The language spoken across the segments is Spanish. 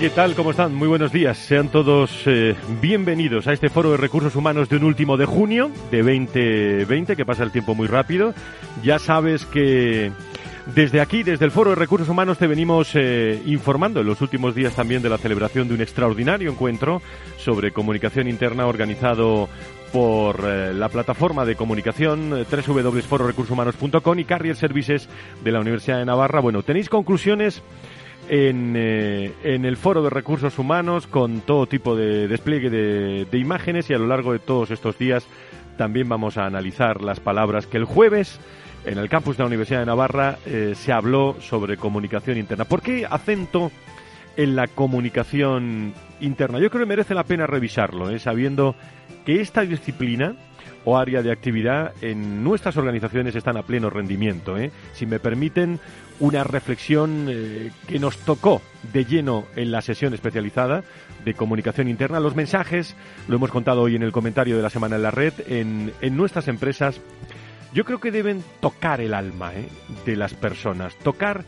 ¿Qué tal? ¿Cómo están? Muy buenos días. Sean todos eh, bienvenidos a este foro de recursos humanos de un último de junio de 2020, que pasa el tiempo muy rápido. Ya sabes que desde aquí, desde el foro de recursos humanos, te venimos eh, informando en los últimos días también de la celebración de un extraordinario encuentro sobre comunicación interna organizado por eh, la plataforma de comunicación www.fororecursoshumanos.com y Carrier Services de la Universidad de Navarra. Bueno, tenéis conclusiones en, eh, en, el foro de recursos humanos con todo tipo de despliegue de, de, imágenes y a lo largo de todos estos días también vamos a analizar las palabras que el jueves en el campus de la Universidad de Navarra eh, se habló sobre comunicación interna. ¿Por qué acento en la comunicación interna? Yo creo que merece la pena revisarlo, ¿eh? sabiendo que esta disciplina o área de actividad en nuestras organizaciones están a pleno rendimiento. ¿eh? Si me permiten, una reflexión eh, que nos tocó de lleno en la sesión especializada de comunicación interna. Los mensajes, lo hemos contado hoy en el comentario de la semana en la red, en, en nuestras empresas, yo creo que deben tocar el alma ¿eh? de las personas, tocar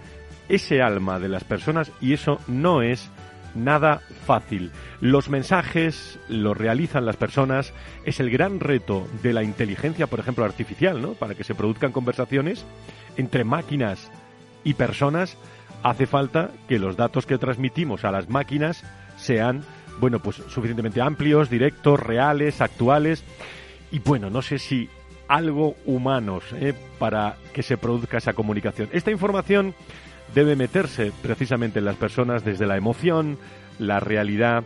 ese alma de las personas y eso no es nada fácil. Los mensajes los realizan las personas, es el gran reto de la inteligencia, por ejemplo, artificial, ¿no? Para que se produzcan conversaciones entre máquinas y personas, hace falta que los datos que transmitimos a las máquinas sean, bueno, pues suficientemente amplios, directos, reales, actuales. Y bueno, no sé si algo humanos ¿eh? para que se produzca esa comunicación. Esta información debe meterse precisamente en las personas desde la emoción, la realidad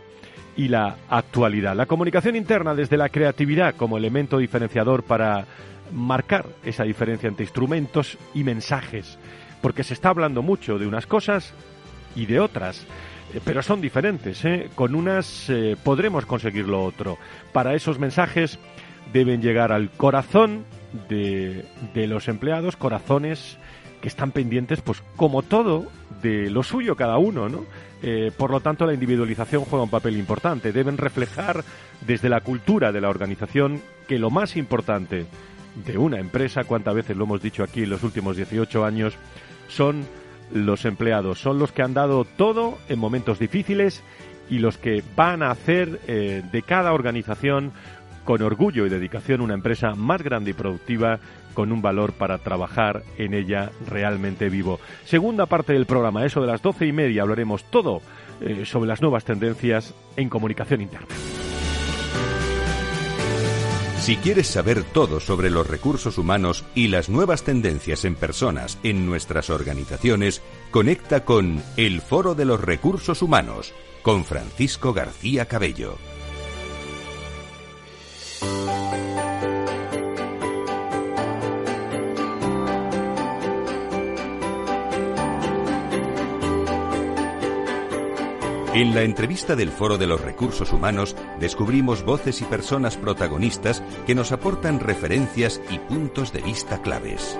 y la actualidad. La comunicación interna desde la creatividad como elemento diferenciador para marcar esa diferencia entre instrumentos y mensajes porque se está hablando mucho de unas cosas y de otras, eh, pero son diferentes. ¿eh? Con unas eh, podremos conseguir lo otro. Para esos mensajes deben llegar al corazón de, de los empleados, corazones que están pendientes, pues como todo, de lo suyo cada uno, ¿no? Eh, por lo tanto, la individualización juega un papel importante. Deben reflejar desde la cultura de la organización que lo más importante de una empresa, cuántas veces lo hemos dicho aquí en los últimos 18 años, son los empleados, son los que han dado todo en momentos difíciles y los que van a hacer eh, de cada organización con orgullo y dedicación una empresa más grande y productiva con un valor para trabajar en ella realmente vivo. Segunda parte del programa, eso de las doce y media, hablaremos todo eh, sobre las nuevas tendencias en comunicación interna. Si quieres saber todo sobre los recursos humanos y las nuevas tendencias en personas en nuestras organizaciones, conecta con El Foro de los Recursos Humanos con Francisco García Cabello. En la entrevista del Foro de los Recursos Humanos descubrimos voces y personas protagonistas que nos aportan referencias y puntos de vista claves.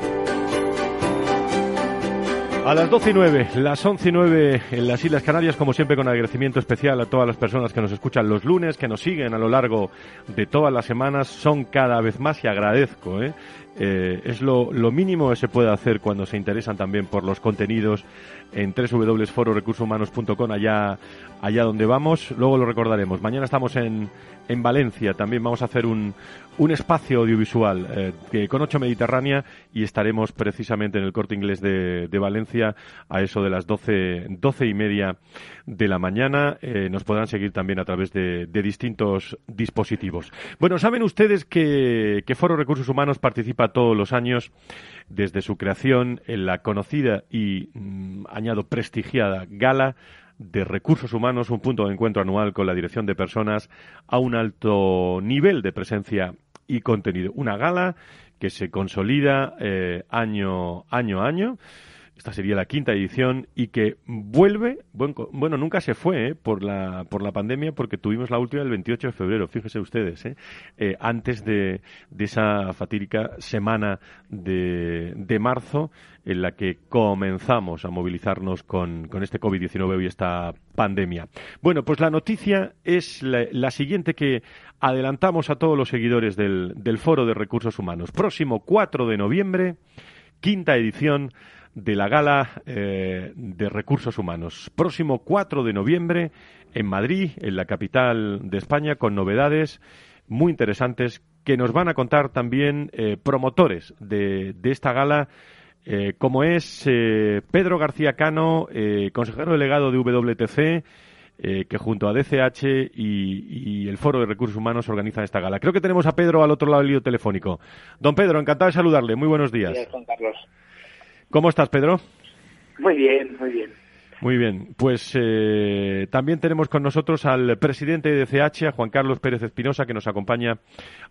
A las 12 y 9, las 11 y 9 en las Islas Canarias, como siempre con agradecimiento especial a todas las personas que nos escuchan los lunes, que nos siguen a lo largo de todas las semanas, son cada vez más y agradezco ¿eh? eh, es lo, mínimo que se puede hacer cuando se interesan también por los contenidos en www.fororecursoshumanos.com, allá, allá donde vamos. Luego lo recordaremos. Mañana estamos en, en Valencia. También vamos a hacer un, un espacio audiovisual eh, con ocho Mediterránea y estaremos precisamente en el corte inglés de, de Valencia a eso de las doce, doce y media de la mañana. Eh, nos podrán seguir también a través de, de, distintos dispositivos. Bueno, saben ustedes que, que Foro Recursos Humanos participa todos los años desde su creación en la conocida y, mm, añado, prestigiada gala de recursos humanos, un punto de encuentro anual con la dirección de personas a un alto nivel de presencia y contenido. Una gala que se consolida eh, año, año a año esta sería la quinta edición y que vuelve, bueno, nunca se fue ¿eh? por, la, por la pandemia porque tuvimos la última el 28 de febrero, fíjense ustedes, ¿eh? Eh, antes de, de, esa fatídica semana de, de, marzo en la que comenzamos a movilizarnos con, con este COVID-19 y esta pandemia. Bueno, pues la noticia es la, la, siguiente que adelantamos a todos los seguidores del, del Foro de Recursos Humanos. Próximo 4 de noviembre, quinta edición de la Gala eh, de Recursos Humanos. Próximo 4 de noviembre en Madrid, en la capital de España, con novedades muy interesantes que nos van a contar también eh, promotores de, esta gala, eh, como es Pedro García Cano, consejero delegado de WTC, que junto a DCH y, el Foro de Recursos Humanos organizan esta gala. Creo que tenemos a Pedro al otro lado del lío telefónico. Don Pedro, encantado de saludarle. Muy buenos días. Carlos. ¿Cómo estás, Pedro? Muy bien, muy bien. Muy bien, pues eh, también tenemos con nosotros al presidente de CH, a Juan Carlos Pérez Espinosa, que nos acompaña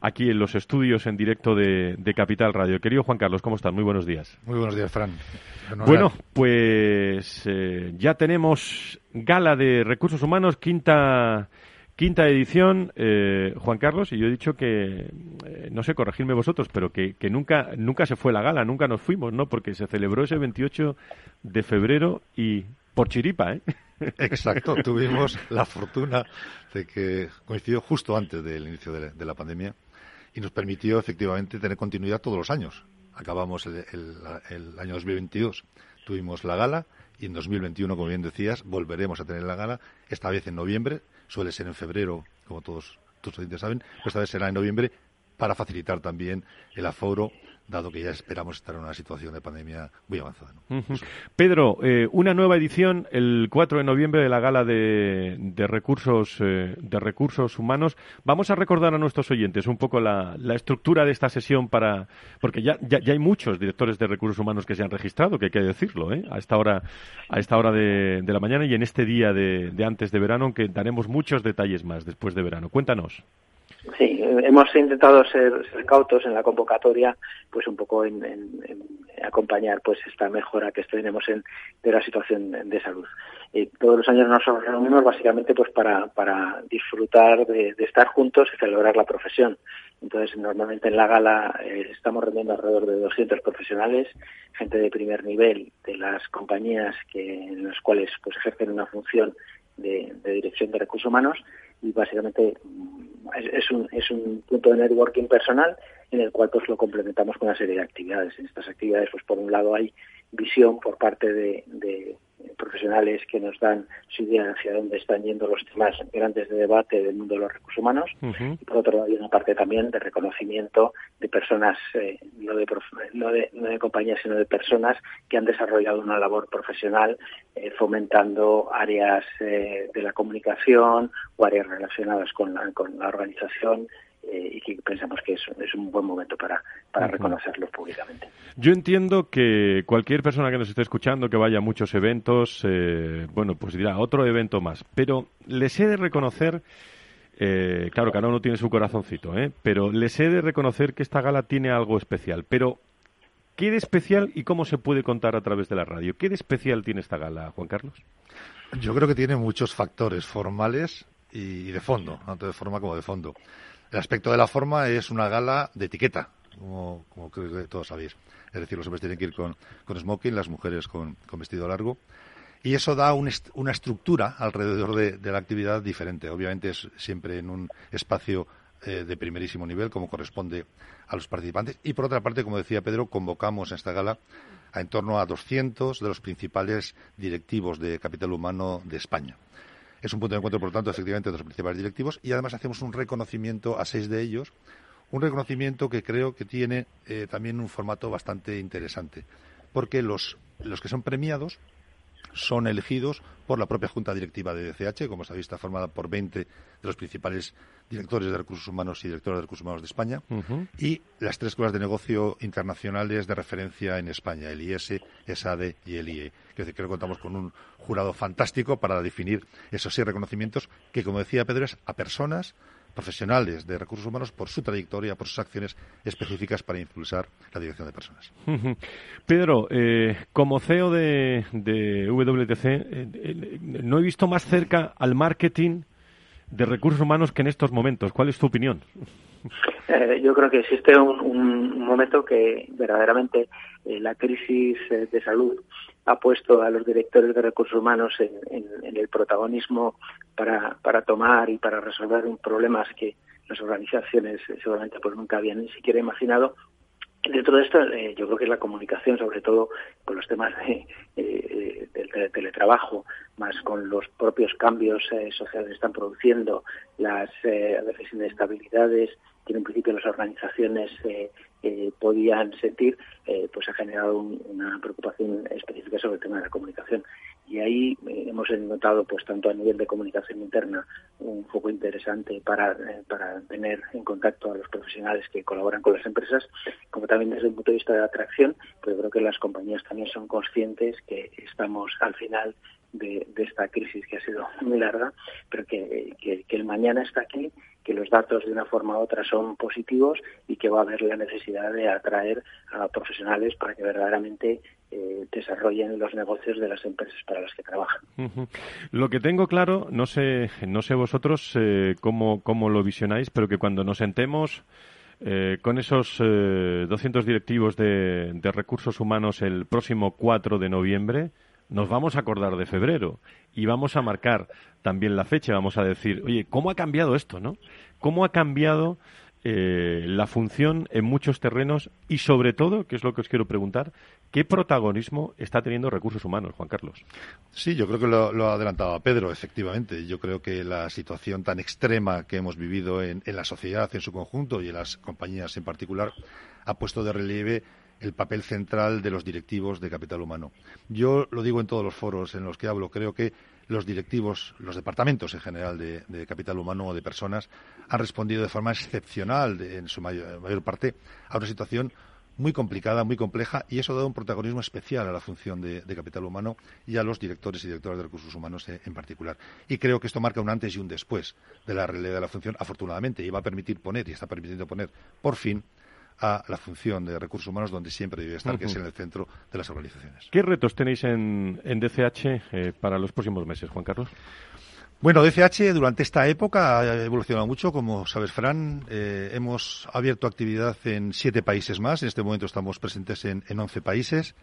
aquí en los estudios en directo de, Capital Radio. Querido Juan Carlos, ¿cómo estás? Muy buenos días. Muy buenos días, Fran. Bueno, pues eh, ya tenemos gala de recursos humanos, quinta Quinta edición, eh, Juan Carlos, y yo he dicho que, eh, no sé, corregirme vosotros, pero que, que, nunca, nunca se fue la gala, nunca nos fuimos, ¿no? Porque se celebró ese 28 de febrero y por chiripa, ¿eh? Exacto, tuvimos la fortuna de que coincidió justo antes del inicio de la, pandemia y nos permitió efectivamente tener continuidad todos los años. Acabamos el, el año 2022, tuvimos la gala y en 2021, como bien decías, volveremos a tener la gala, esta vez en noviembre suele ser en febrero, como todos tus oyentes saben, pero esta vez será en noviembre para facilitar también el aforo dado que ya esperamos estar en una situación de pandemia muy avanzada. Pedro, eh, una nueva edición el 4 de noviembre de la Gala de, Recursos eh, de Recursos Humanos. Vamos a recordar a nuestros oyentes un poco la, estructura de esta sesión para porque ya, ya, hay muchos directores de recursos humanos que se han registrado, que hay que decirlo, ¿eh? a esta hora a esta hora de, la mañana y en este día de, de antes de verano, aunque daremos muchos detalles más después de verano. Cuéntanos. Sí, hemos intentado ser, cautos en la convocatoria, pues un poco en, acompañar pues esta mejora que tenemos en, de la situación de salud. Eh, todos los años nos reunimos básicamente pues para, para disfrutar de, estar juntos y celebrar la profesión. Entonces, normalmente en la gala eh, estamos reuniendo alrededor de 200 profesionales, gente de primer nivel de las compañías que, en las cuales pues ejercen una función de, de dirección de recursos humanos y básicamente es, un, es un punto de networking personal en el cual pues lo complementamos con una serie de actividades. En estas actividades, pues por un lado hay visión por parte de, de profesionales que nos dan su idea hacia dónde están yendo los temas grandes de debate del mundo de los recursos humanos. Y por otro lado hay una parte también de reconocimiento de personas eh, no, de, no, de, no de compañías sino de personas que han desarrollado una labor profesional eh, fomentando áreas eh, de la comunicación o áreas relacionadas con la, con la organización eh, y que pensamos que es, es, un buen momento para, para reconocerlo públicamente. Yo entiendo que cualquier persona que nos esté escuchando, que vaya a muchos eventos, eh, bueno, pues dirá otro evento más, pero les he de reconocer, eh, claro, cada uno tiene su corazoncito, ¿eh? pero les he de reconocer que esta gala tiene algo especial, pero ¿qué de especial y cómo se puede contar a través de la radio? ¿Qué de especial tiene esta gala, Juan Carlos? Yo creo que tiene muchos factores formales y de fondo, tanto de forma como de fondo. El aspecto de la forma es una gala de etiqueta, como, creo que todos sabéis. Es decir, los hombres tienen que ir con, smoking, las mujeres con, vestido largo. Y eso da una estructura alrededor de, la actividad diferente. Obviamente es siempre en un espacio eh, de primerísimo nivel, como corresponde a los participantes. Y por otra parte, como decía Pedro, convocamos en esta gala a en torno a 200 de los principales directivos de capital humano de España. Es un punto de encuentro, por lo tanto, efectivamente, de los principales directivos y además hacemos un reconocimiento a seis de ellos, un reconocimiento que creo que tiene eh, también un formato bastante interesante, porque los, los que son premiados son elegidos por la propia Junta Directiva de DCH, como sabéis, está formada por 20 de los principales directores de recursos humanos y directores de recursos humanos de España, y las tres escuelas de negocio internacionales de referencia en España, el IS, ESADE y el IE. Creo que contamos con un jurado fantástico para definir esos seis reconocimientos que, como decía Pedro, es a personas profesionales de recursos humanos por su trayectoria, por sus acciones específicas para impulsar la dirección de personas. Pedro, eh, como CEO de, WTC, eh, eh, no he visto más cerca al marketing de recursos humanos que en estos momentos. ¿Cuál es tu opinión? Yo creo que existe un, momento que verdaderamente la crisis de salud ha puesto a los directores de recursos humanos en, el protagonismo para, tomar y para resolver problemas que las organizaciones seguramente pues nunca habían ni siquiera imaginado. Dentro de esto, eh, yo creo que es la comunicación, sobre todo con los temas eh, del teletrabajo, más con los propios cambios eh, sociales que están produciendo, las a veces inestabilidades que en principio las organizaciones eh, podían sentir, eh, pues ha generado una preocupación específica sobre el tema de la comunicación. Y ahí eh, hemos notado, pues tanto a nivel de comunicación interna, un foco interesante para, para tener en contacto a los profesionales que colaboran con las empresas, como también desde el punto de vista de atracción, pues creo que las compañías también son conscientes que estamos al final de, esta crisis que ha sido muy larga, pero que, el mañana está aquí, que los datos de una forma u otra son positivos y que va a haber la necesidad de atraer a profesionales para que verdaderamente eh, desarrollen los negocios de las empresas para las que trabajan. Lo que tengo claro, no sé, no sé vosotros eh, cómo, cómo lo visionáis, pero que cuando nos sentemos eh, con esos 200 directivos de, de recursos humanos el próximo 4 de noviembre, nos vamos a acordar de febrero y vamos a marcar también la fecha, vamos a decir, oye, ¿cómo ha cambiado esto, no? ¿Cómo ha cambiado eh, la función en muchos terrenos y sobre todo, que es lo que os quiero preguntar, ¿qué protagonismo está teniendo recursos humanos, Juan Carlos? Sí, yo creo que lo, lo adelantaba Pedro, efectivamente. Yo creo que la situación tan extrema que hemos vivido en la sociedad en su conjunto y en las compañías en particular ha puesto de relieve el papel central de los directivos de capital humano. Yo lo digo en todos los foros en los que hablo, creo que los directivos, los departamentos en general de, capital humano o de personas han respondido de forma excepcional, en su mayor, parte, a una situación muy complicada, muy compleja, y eso ha dado un protagonismo especial a la función de, capital humano y a los directores y directoras de recursos humanos en, particular. Y creo que esto marca un antes y un después de la realidad de la función, afortunadamente, y va a permitir poner, y está permitiendo poner, por fin, a la función de recursos humanos donde siempre debe estar, que es en el centro de las organizaciones. ¿Qué retos tenéis en, DCH eh, para los próximos meses, Juan Carlos? Bueno, DCH durante esta época ha evolucionado mucho, como sabes, Fran. Eh, hemos abierto actividad en siete países más. En este momento estamos presentes en, en once países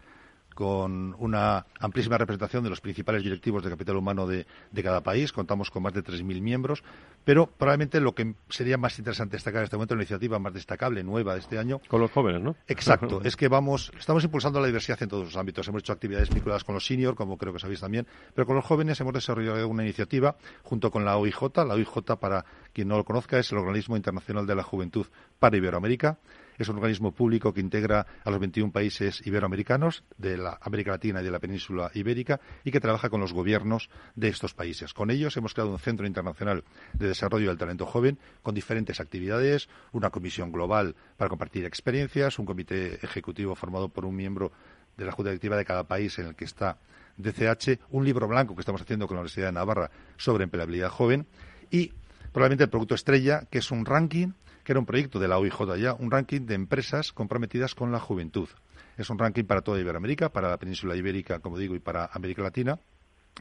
con una amplísima representación de los principales directivos de capital humano de, cada país. Contamos con más de 3.000 miembros, pero probablemente lo que sería más interesante destacar en este momento, la iniciativa más destacable, nueva de este año. Con los jóvenes, ¿no? Exacto. es que vamos, estamos impulsando la diversidad en todos los ámbitos. Hemos hecho actividades vinculadas con los seniors, como creo que sabéis también, pero con los jóvenes hemos desarrollado una iniciativa junto con la OIJ. La OIJ, para quien no lo conozca, es el Organismo Internacional de la Juventud para Iberoamérica es un organismo público que integra a los 21 países iberoamericanos de la América Latina y de la península ibérica y que trabaja con los gobiernos de estos países. Con ellos hemos creado un centro internacional de desarrollo del talento joven con diferentes actividades, una comisión global para compartir experiencias, un comité ejecutivo formado por un miembro de la Junta Directiva de cada país en el que está DCH, un libro blanco que estamos haciendo con la Universidad de Navarra sobre empleabilidad joven y probablemente el producto estrella, que es un ranking que era un proyecto de la OIJ ya, un ranking de empresas comprometidas con la juventud. Es un ranking para toda Iberoamérica, para la península ibérica, como digo, y para América Latina,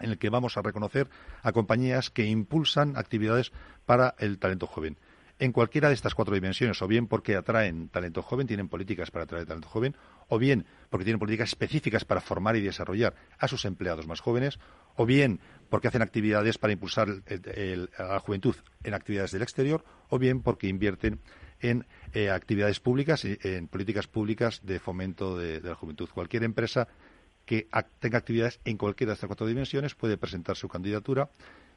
en el que vamos a reconocer a compañías que impulsan actividades para el talento joven. en cualquiera de estas cuatro dimensiones, o bien porque atraen talento joven, tienen políticas para atraer talento joven, o bien porque tienen políticas específicas para formar y desarrollar a sus empleados más jóvenes, o bien porque hacen actividades para impulsar a la juventud en actividades del exterior, o bien porque invierten en eh, actividades públicas, en políticas públicas de fomento de, la juventud. Cualquier empresa que tenga actividades en cualquiera de estas cuatro dimensiones puede presentar su candidatura.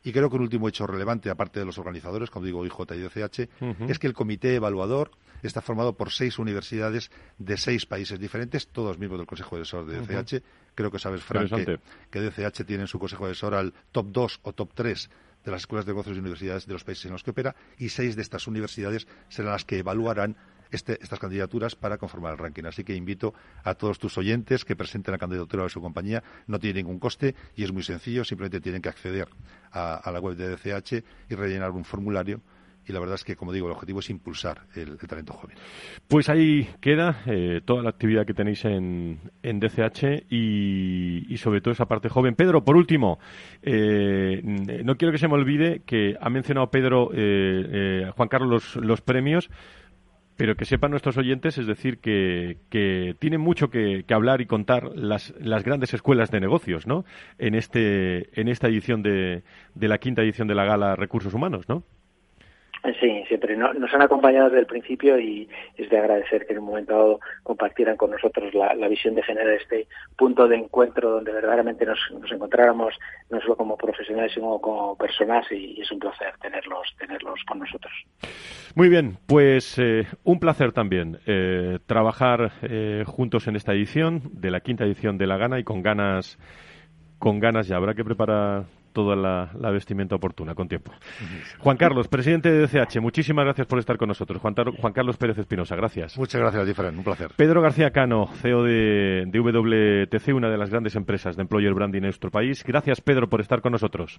Y creo que un último hecho relevante, aparte de los organizadores, como digo, IJ y DCH, es que el comité evaluador está formado por seis universidades de seis países diferentes, todos miembros del Consejo de Asesor de DCH. Creo que sabes, Frank, que, que, DCH tiene en su Consejo de Asesor al top 2 o top 3 de las escuelas de negocios y universidades de los países en los que opera y seis de estas universidades serán las que evaluarán este, estas candidaturas para conformar el ranking. Así que invito a todos tus oyentes que presenten la candidatura de su compañía. No tiene ningún coste y es muy sencillo. Simplemente tienen que acceder a la web de DCH y rellenar un formulario y la verdad es que, como digo, el objetivo es impulsar el, talento joven. Pues ahí queda eh, toda la actividad que tenéis en, en DCH y, sobre todo esa parte joven. Pedro, por último, eh, no quiero que se me olvide que ha mencionado Pedro, eh, Juan Carlos, los, premios pero que sepan nuestros oyentes, es decir, que, que tienen mucho que, hablar y contar las, las, grandes escuelas de negocios, ¿no? En, este, en esta edición de, de la quinta edición de la Gala Recursos Humanos, ¿no? Sí, siempre nos han acompañado desde el principio y es de agradecer que en un momento dado compartieran con nosotros la, visión de generar este punto de encuentro donde verdaderamente nos, encontráramos no solo como profesionales sino como personas y, es un placer tenerlos tenerlos con nosotros. Muy bien, pues eh, un placer también eh, trabajar eh, juntos en esta edición de la quinta edición de la Gana y con ganas con ganas ya habrá que preparar toda la, vestimenta oportuna, con tiempo. Juan Carlos, presidente de DCH, muchísimas gracias por estar con nosotros. Juan, Carlos Pérez Espinosa, gracias. Muchas gracias, Diferen, un placer. Pedro García Cano, CEO de, WTC, una de las grandes empresas de employer branding en nuestro país. Gracias, Pedro, por estar con nosotros.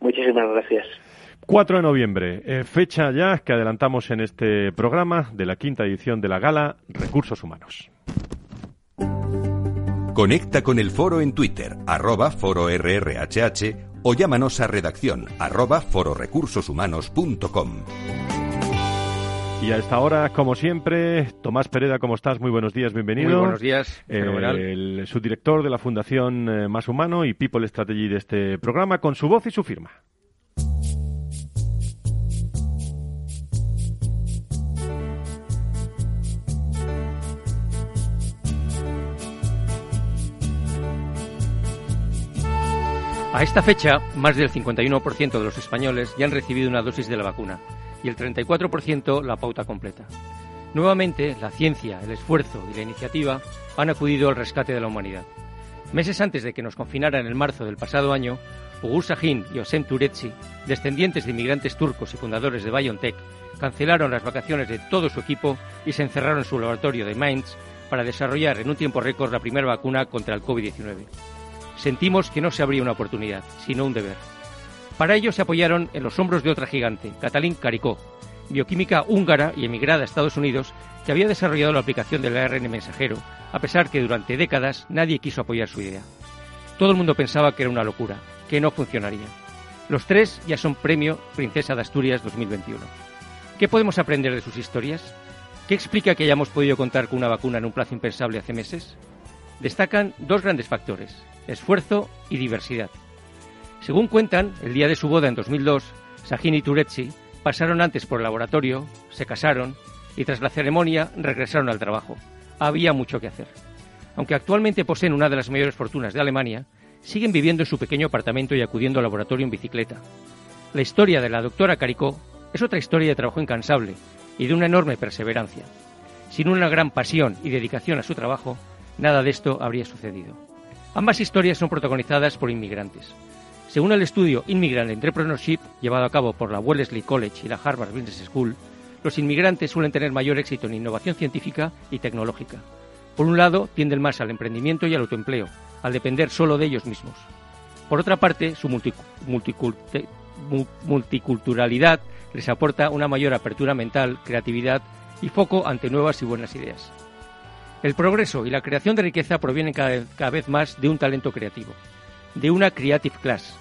Muchísimas gracias. 4 de noviembre, eh, fecha ya que adelantamos en este programa de la quinta edición de la gala Recursos Humanos. Conecta con el foro en Twitter, arroba foro RRHH o llámanos a redacción arroba fororecursoshumanos.com. Y a esta hora, como siempre, Tomás Pereda, ¿cómo estás? Muy buenos días, bienvenido. Muy buenos días, eh, el subdirector de la Fundación eh, Más Humano y People Strategy de este programa, con su voz y su firma. A esta fecha, más del 51% de los españoles ya han recibido una dosis de la vacuna y el 34% la pauta completa. Nuevamente, la ciencia, el esfuerzo y la iniciativa han acudido al rescate de la humanidad. Meses antes de que nos confinaran en marzo del pasado año, Ugur Sahin y Osem Turetsi, descendientes de inmigrantes turcos y fundadores de BioNTech, cancelaron las vacaciones de todo su equipo y se encerraron en su laboratorio de Mainz para desarrollar en un tiempo récord la primera vacuna contra el COVID-19 sentimos que no se abría una oportunidad, sino un deber. Para ello se apoyaron en los hombros de otra gigante, Katalin Karikó, bioquímica húngara y emigrada a Estados Unidos, que había desarrollado la aplicación del ARN mensajero, a pesar que durante décadas nadie quiso apoyar su idea. Todo el mundo pensaba que era una locura, que no funcionaría. Los tres ya son premio Princesa de Asturias 2021. ¿Qué podemos aprender de sus historias? ¿Qué explica que hayamos podido contar con una vacuna en un plazo impensable hace meses? Destacan dos grandes factores, esfuerzo y diversidad. Según cuentan, el día de su boda en 2002, Sahin y Turetsi pasaron antes por el laboratorio, se casaron y tras la ceremonia regresaron al trabajo. Había mucho que hacer. Aunque actualmente poseen una de las mayores fortunas de Alemania, siguen viviendo en su pequeño apartamento y acudiendo al laboratorio en bicicleta. La historia de la doctora Caricó es otra historia de trabajo incansable y de una enorme perseverancia. Sin una gran pasión y dedicación a su trabajo, nada de esto habría sucedido. Ambas historias son protagonizadas por inmigrantes. Según el estudio Immigrant Entrepreneurship, llevado a cabo por la Wellesley College y la Harvard Business School, los inmigrantes suelen tener mayor éxito en innovación científica y tecnológica. Por un lado, tienden más al emprendimiento y al autoempleo, al depender solo de ellos mismos. Por otra parte, su multiculturalidad les aporta una mayor apertura mental, creatividad y foco ante nuevas y buenas ideas. El progreso y la creación de riqueza provienen cada, vez más de un talento creativo, de una creative class.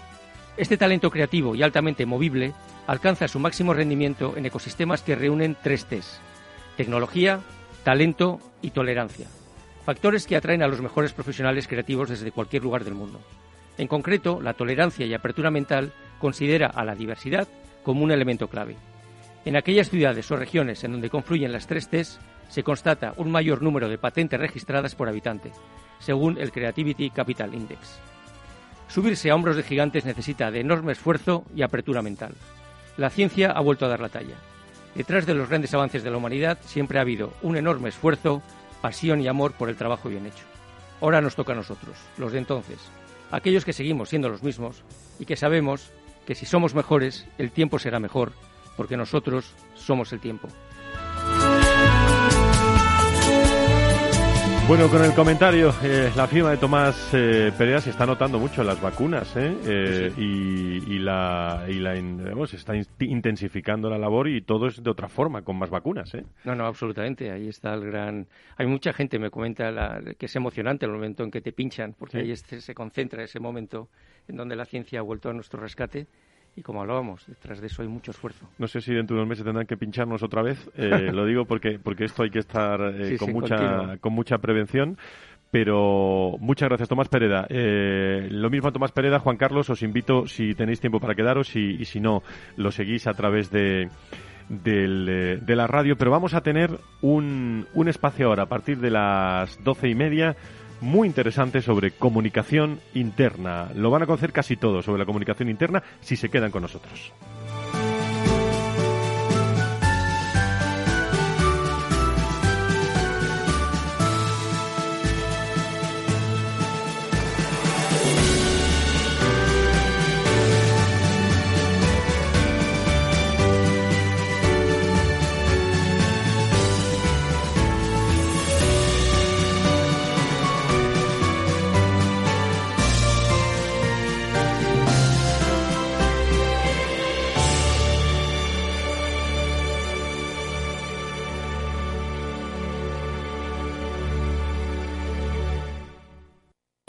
Este talento creativo y altamente movible alcanza su máximo rendimiento en ecosistemas que reúnen tres T's. Tecnología, talento y tolerancia. Factores que atraen a los mejores profesionales creativos desde cualquier lugar del mundo. En concreto, la tolerancia y apertura mental considera a la diversidad como un elemento clave. En aquellas ciudades o regiones en donde confluyen las tres T's, se constata un mayor número de patentes registradas por habitante, según el Creativity Capital Index. Subirse a hombros de gigantes necesita de enorme esfuerzo y apertura mental. La ciencia ha vuelto a dar la talla. Detrás de los grandes avances de la humanidad siempre ha habido un enorme esfuerzo, pasión y amor por el trabajo bien hecho. Ahora nos toca a nosotros, los de entonces, aquellos que seguimos siendo los mismos y que sabemos que si somos mejores, el tiempo será mejor, porque nosotros somos el tiempo. Bueno, con el comentario, eh, la firma de Tomás eh, Perea se está notando mucho en las vacunas, ¿eh? eh y, y, la, y la se está intensificando la labor y todo es de otra forma, con más vacunas, ¿eh? No, no, absolutamente. Ahí está el gran. Hay mucha gente me comenta la, que es emocionante el momento en que te pinchan, porque ahí se concentra ese momento en donde la ciencia ha vuelto a nuestro rescate y como hablábamos, detrás de eso hay mucho esfuerzo. No sé si dentro de unos meses tendrán que pincharnos otra vez. Eh, lo digo porque, porque esto hay que estar eh, con, mucha, con mucha prevención. Pero muchas gracias, Tomás Pereda. Eh, lo mismo a Tomás Pereda, Juan Carlos, os invito, si tenéis tiempo para quedaros y, y si no, lo seguís a través de, del, de la radio. Pero vamos a tener un, un espacio ahora, a partir de las doce y media, muy interesante sobre comunicación interna. Lo van a conocer casi todo sobre la comunicación interna si se quedan con nosotros.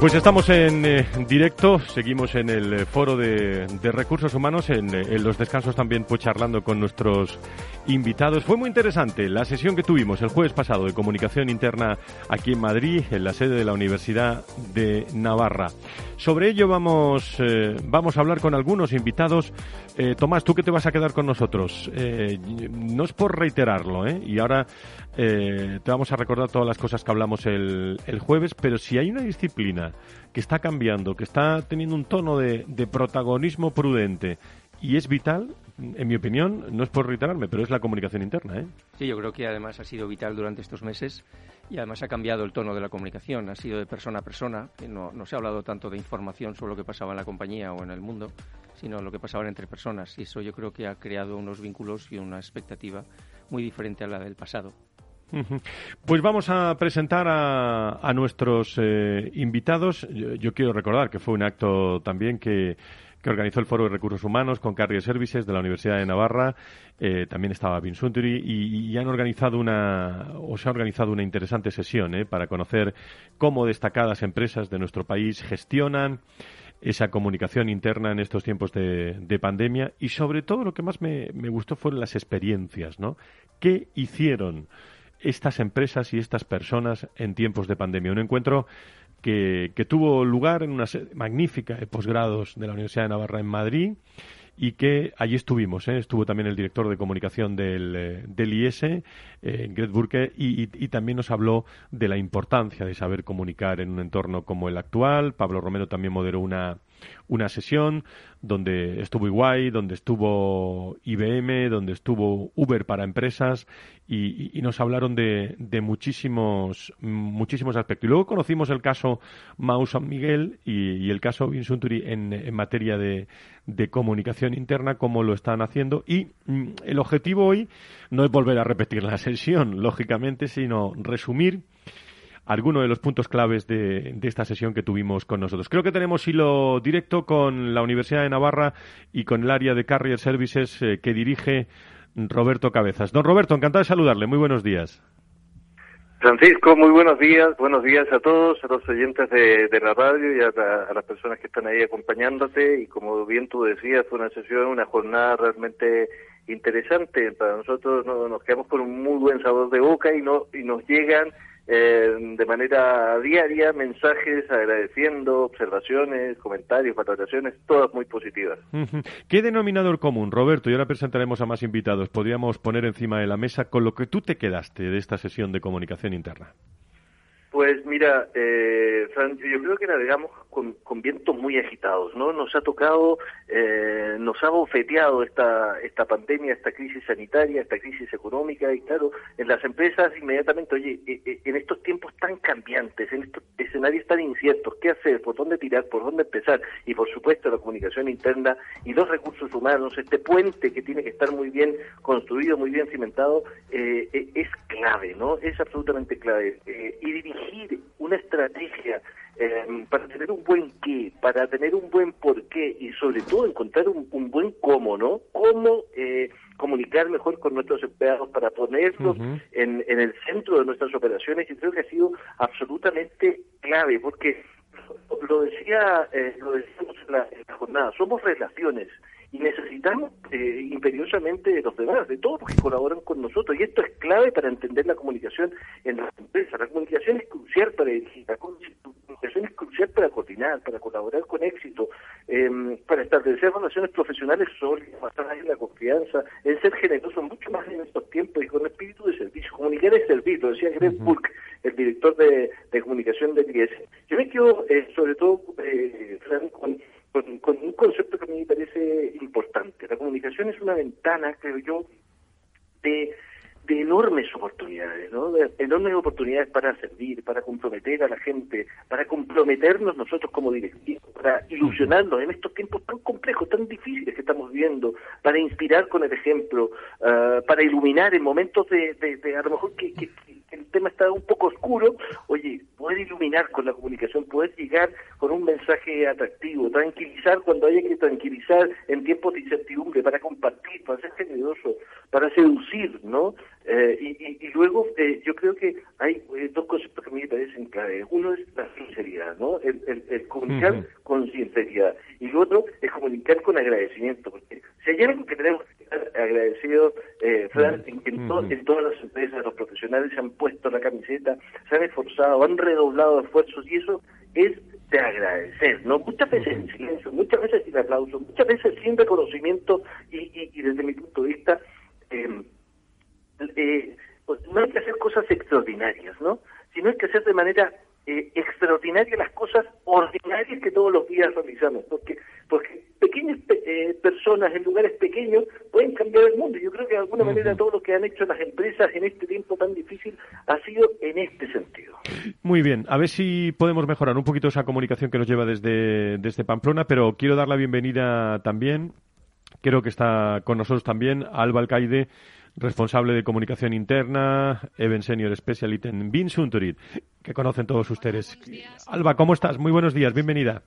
Pues estamos en eh, directo, seguimos en el eh, foro de, recursos humanos, en, eh, en, los descansos también pues charlando con nuestros invitados. Fue muy interesante la sesión que tuvimos el jueves pasado de comunicación interna aquí en Madrid, en la sede de la Universidad de Navarra. Sobre ello vamos, vamos a hablar con algunos invitados. Tomás, ¿tú qué te vas a quedar con nosotros? no es por reiterarlo, ¿eh? y ahora te vamos a recordar todas las cosas que hablamos el, el jueves, pero si hay una disciplina que está cambiando, que está teniendo un tono de, protagonismo prudente y es vital, en mi opinión, no es por reiterarme, pero es la comunicación interna. ¿eh? Sí, yo creo que además ha sido vital durante estos meses y además ha cambiado el tono de la comunicación, ha sido de persona a persona, no, no se ha hablado tanto de información sobre lo que pasaba en la compañía o en el mundo, sino lo que pasaba entre personas y eso yo creo que ha creado unos vínculos y una expectativa muy diferente a la del pasado. Pues vamos a presentar a, nuestros eh, invitados. Yo, quiero recordar que fue un acto también que, organizó el Foro de Recursos Humanos con Carrier Services de la Universidad de Navarra. Eh, también estaba Vinsunturi y, y, han organizado una, o se ha organizado una interesante sesión eh, para conocer cómo destacadas empresas de nuestro país gestionan esa comunicación interna en estos tiempos de, pandemia y sobre todo lo que más me, me gustó fueron las experiencias, ¿no? ¿Qué hicieron? Estas empresas y estas personas en tiempos de pandemia. Un encuentro que, tuvo lugar en una magnífica de posgrados de la Universidad de Navarra en Madrid y que allí estuvimos. ¿eh? Estuvo también el director de comunicación del, eh, del IES, eh, Gret Burke, y, también nos habló de la importancia de saber comunicar en un entorno como el actual. Pablo Romero también moderó una, una sesión donde estuvo Iguay, donde estuvo IBM, donde estuvo Uber para empresas y, nos hablaron de, de, muchísimos, muchísimos aspectos. Y luego conocimos el caso Mau San Miguel y, el caso Vinsunturi en, en materia de, de, comunicación interna, cómo lo están haciendo. Y mm, el objetivo hoy no es volver a repetir la sesión, lógicamente, sino resumir algunos de los puntos claves de, esta sesión que tuvimos con nosotros. Creo que tenemos hilo directo con la Universidad de Navarra y con el área de Carrier Services eh, que dirige Roberto Cabezas. Don Roberto, encantado de saludarle. Muy buenos días. Francisco, muy buenos días. Buenos días a todos, a los oyentes de, la radio y a, a, las personas que están ahí acompañándote. Y como bien tú decías, fue una sesión, una jornada realmente interesante. Para nosotros nos quedamos con un muy buen sabor de boca y, no, y nos llegan eh, de manera diaria mensajes agradeciendo, observaciones, comentarios, valoraciones, todas muy positivas. ¿Qué denominador común, Roberto? Y ahora presentaremos a más invitados. Podríamos poner encima de la mesa con lo que tú te quedaste de esta sesión de comunicación interna. Pues mira, eh, yo creo que navegamos con, con, vientos muy agitados, ¿no? Nos ha tocado, eh, nos ha bofeteado esta, esta pandemia, esta crisis sanitaria, esta crisis económica, y claro, en las empresas inmediatamente, oye, e, e, en estos tiempos tan cambiantes, en estos escenarios tan inciertos, ¿qué hacer? ¿Por dónde tirar? ¿Por dónde empezar? Y por supuesto la comunicación interna y los recursos humanos, este puente que tiene que estar muy bien construido, muy bien cimentado, eh, e, es clave, ¿no? Es absolutamente clave. y dirigir una estrategia em, para tener un buen qué, para tener un buen por qué y sobre todo encontrar un, buen cómo, ¿no? Cómo eh, comunicar mejor con nuestros empleados para ponerlos en, el centro de nuestras operaciones y creo que ha sido absolutamente clave porque lo decía, eh, lo decíamos en la jornada, somos relaciones y necesitamos eh, imperiosamente de los demás, de todos los que colaboran con nosotros. Y esto es clave para entender la comunicación en las empresas. La comunicación es crucial para dirigir, la comunicación para coordinar, para colaborar con éxito, em, para establecer relaciones profesionales sólidas, basadas en la confianza, en ser generoso mucho más en estos tiempos y con espíritu de servicio. Comunicar es servir, lo decía Greg Burke, el director de, comunicación del IES. Yo me quedo, eh, sobre todo, eh, con con, un concepto que a mí me parece importante. La comunicación es una ventana, creo yo, de, de enormes oportunidades, ¿no? De enormes oportunidades para servir, para comprometer a la gente, para comprometernos nosotros como directivos, para ilusionarnos en estos tiempos tan complejos, tan difíciles que estamos viviendo, para inspirar con el ejemplo, ah, para iluminar en momentos de, de, a lo mejor que, el tema está un poco oscuro, oye, poder iluminar con la comunicación, poder llegar con un mensaje atractivo, tranquilizar cuando haya que tranquilizar en tiempos de incertidumbre, para compartir, para ser generoso, para seducir, ¿no? Eh, y, y, luego eh, yo creo que hay eh, dos conceptos que a mí me parecen clave. Uno es la sinceridad, ¿no? El, el, comunicar con sinceridad. Y lo otro es comunicar con agradecimiento, porque si hay algo que tenemos que estar agradecidos, Fran, en, en todas las empresas, los profesionales se han puesto la camiseta, se han esforzado, han redoblado esfuerzos y eso es de agradecer, ¿no? Muchas veces en silencio, muchas veces sin aplauso, muchas veces sin reconocimiento y, y, desde mi punto de vista, eh, eh, pues no hay que hacer cosas extraordinarias, ¿no? Sino hay que hacer de manera eh, extraordinaria las cosas ordinarias que todos los días realizamos, porque porque pequeñas eh, personas en lugares pequeños pueden cambiar el mundo. Yo creo que de alguna manera todo lo que han hecho las empresas en este tiempo tan difícil ha sido en este sentido. Muy bien, a ver si podemos mejorar un poquito esa comunicación que nos lleva desde, desde Pamplona, pero quiero dar la bienvenida también, creo que está con nosotros también, Alba Alcaide, responsable de comunicación interna, Even Senior Specialist en Vinsunturit, que conocen todos ustedes. Alba, ¿cómo estás? Muy buenos días, bienvenida.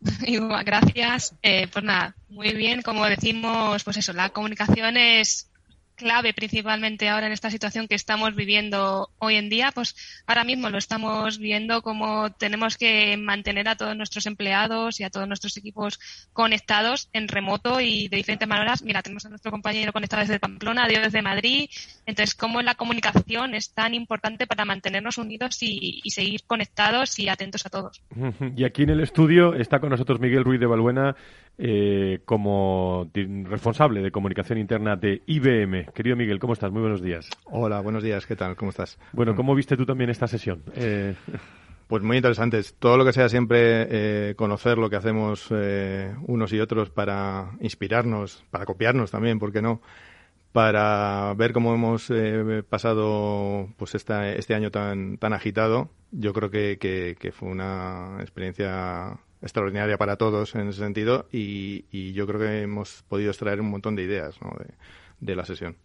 Gracias. Eh, pues nada, muy bien. Como decimos, pues eso, la comunicación es clave principalmente ahora en esta situación que estamos viviendo hoy en día, pues ahora mismo lo estamos viendo como tenemos que mantener a todos nuestros empleados y a todos nuestros equipos conectados en remoto y de diferentes maneras. Mira, tenemos a nuestro compañero conectado desde Pamplona, Dios desde Madrid. Entonces, cómo la comunicación es tan importante para mantenernos unidos y, seguir conectados y atentos a todos. Y aquí en el estudio está con nosotros Miguel Ruiz de Balbuena, eh, como responsable de comunicación interna de IBM. Querido Miguel, ¿cómo estás? Muy buenos días. Hola, buenos días, ¿qué tal? ¿Cómo estás? Bueno, ¿cómo viste tú también esta sesión? Eh... Pues muy interesantes. Todo lo que sea siempre eh, conocer lo que hacemos eh, unos y otros para inspirarnos, para copiarnos también, ¿por qué no? Para ver cómo hemos pasado pues esta, este año tan, tan agitado. Yo creo que, que fue una experiencia extraordinaria para todos en ese sentido y, yo creo que hemos podido extraer un montón de ideas de, la sesión.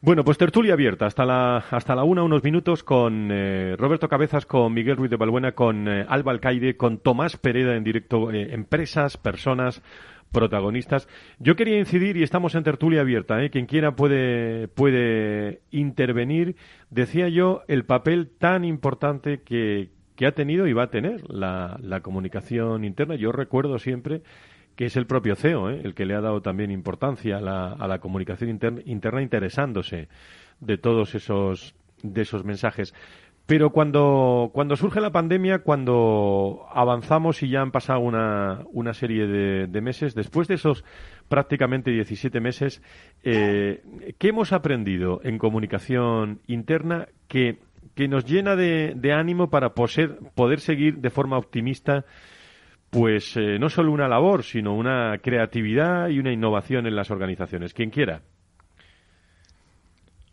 Bueno, pues tertulia abierta hasta la, hasta la una, unos minutos con eh, Roberto Cabezas, con Miguel Ruiz de Balbuena, con eh, Alba Alcaide, con Tomás Pereda en directo, eh, empresas, personas, protagonistas. Yo quería incidir, y estamos en tertulia abierta, quien quiera puede, puede intervenir, decía yo, el papel tan importante que, que ha tenido y va a tener la, comunicación interna. Yo recuerdo siempre que es el propio CEO ¿eh? el que le ha dado también importancia a la, comunicación interna, interesándose de todos esos, de esos mensajes. Pero cuando, cuando surge la pandemia, cuando avanzamos y ya han pasado una, una serie de, de meses, después de esos prácticamente 17 meses, eh, ¿qué hemos aprendido en comunicación interna que que nos llena de, ánimo para poder, poder seguir de forma optimista pues eh, no solo una labor, sino una creatividad y una innovación en las organizaciones. Quien quiera.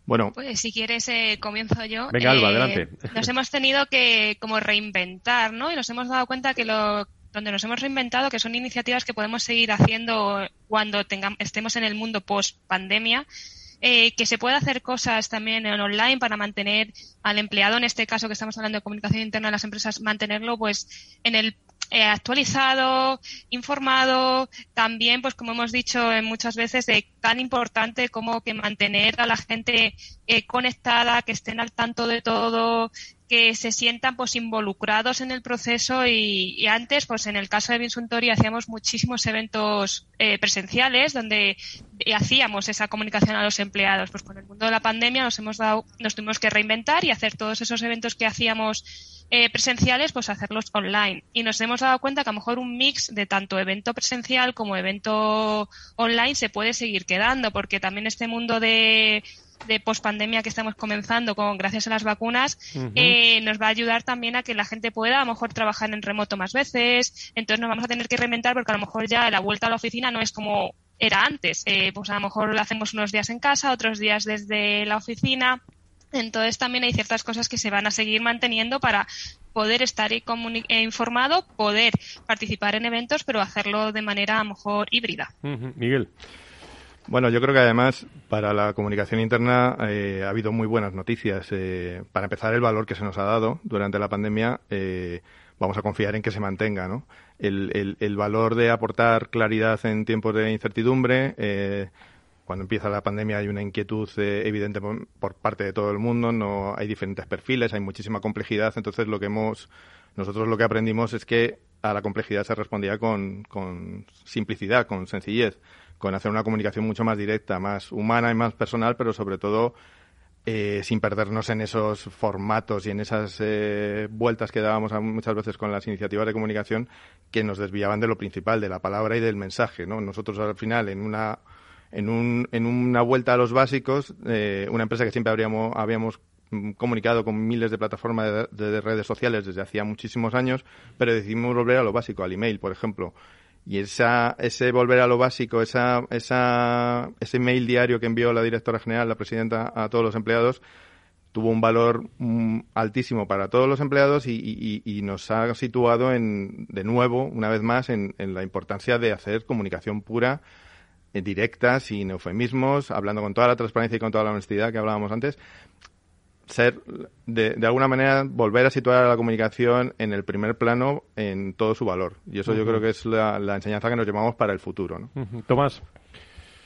Bueno. Pues si quieres, eh, comienzo yo. Venga, Alba, eh, adelante. Nos hemos tenido que como reinventar, ¿no? Y nos hemos dado cuenta que lo donde nos hemos reinventado, que son iniciativas que podemos seguir haciendo cuando tengamos, estemos en el mundo post pandemia eh, que se puede hacer cosas también en online para mantener al empleado, en este caso que estamos hablando de comunicación interna de las empresas, mantenerlo pues en el eh, actualizado, informado, también, pues como hemos dicho muchas veces, de tan importante como que mantener a la gente eh, conectada, que estén al tanto de todo, que se sientan pues involucrados en el proceso y, antes pues en el caso de Vinsuntori hacíamos muchísimos eventos eh, presenciales donde hacíamos esa comunicación a los empleados pues con el mundo de la pandemia nos hemos dado nos tuvimos que reinventar y hacer todos esos eventos que hacíamos eh, presenciales, pues hacerlos online. Y nos hemos dado cuenta que a lo mejor un mix de tanto evento presencial como evento online se puede seguir quedando, porque también este mundo de de pospandemia que estamos comenzando con gracias a las vacunas eh, nos va a ayudar también a que la gente pueda a lo mejor trabajar en remoto más veces. Entonces nos vamos a tener que reinventar porque a lo mejor ya la vuelta a la oficina no es como era antes. Eh, pues a lo mejor lo hacemos unos días en casa otros días desde la oficina. Entonces también hay ciertas cosas que se van a seguir manteniendo para poder estar eh, informado, poder participar en eventos, pero hacerlo de manera a lo mejor híbrida. Miguel. Bueno, yo creo que además para la comunicación interna eh, ha habido muy buenas noticias. Eh, para empezar, el valor que se nos ha dado durante la pandemia, vamos a confiar en que se mantenga, ¿no? El, el, valor de aportar claridad en tiempos de incertidumbre, cuando empieza la pandemia hay una inquietud eh, evidente por, parte de todo el mundo, no hay diferentes perfiles, hay muchísima complejidad, entonces lo que hemos nosotros lo que aprendimos es que a la complejidad se respondía con, con simplicidad, con sencillez, con hacer una comunicación mucho más directa, más humana y más personal, pero sobre todo eh, sin perdernos en esos formatos y en esas eh, vueltas que dábamos muchas veces con las iniciativas de comunicación que nos desviaban de lo principal, de la palabra y del mensaje. ¿no? Nosotros al final, en una en, un, en una vuelta a los básicos, eh, una empresa que siempre habríamos, habíamos comunicado con miles de plataformas de, redes sociales desde hacía muchísimos años, pero decidimos volver a lo básico, al email, por ejemplo. Y esa, ese volver a lo básico, esa, esa, ese email diario que envió la directora general, la presidenta, a todos los empleados, tuvo un valor mm, altísimo para todos los empleados y, y, nos ha situado en, de nuevo, una vez más, en, en la importancia de hacer comunicación pura eh, directa, sin eufemismos, hablando con toda la transparencia y con toda la honestidad que hablábamos antes, ser, de, de, alguna manera, volver a situar a la comunicación en el primer plano en todo su valor. Y eso yo creo que es la, enseñanza que nos llevamos para el futuro. ¿no? Tomás.